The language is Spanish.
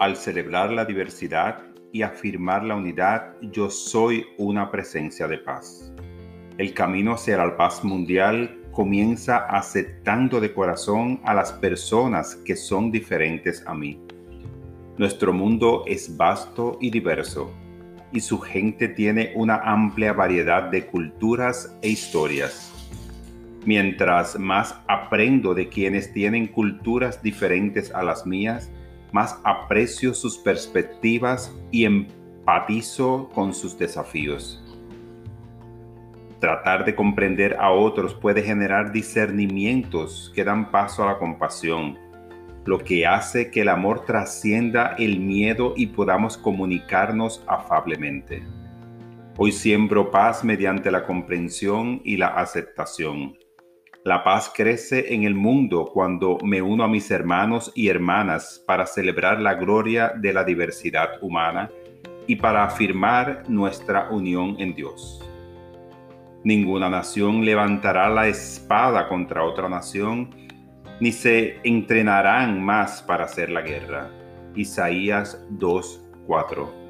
Al celebrar la diversidad y afirmar la unidad, yo soy una presencia de paz. El camino hacia la paz mundial comienza aceptando de corazón a las personas que son diferentes a mí. Nuestro mundo es vasto y diverso, y su gente tiene una amplia variedad de culturas e historias. Mientras más aprendo de quienes tienen culturas diferentes a las mías, más aprecio sus perspectivas y empatizo con sus desafíos. Tratar de comprender a otros puede generar discernimientos que dan paso a la compasión, lo que hace que el amor trascienda el miedo y podamos comunicarnos afablemente. Hoy siembro paz mediante la comprensión y la aceptación. La paz crece en el mundo cuando me uno a mis hermanos y hermanas para celebrar la gloria de la diversidad humana y para afirmar nuestra unión en Dios. Ninguna nación levantará la espada contra otra nación, ni se entrenarán más para hacer la guerra. Isaías 2:4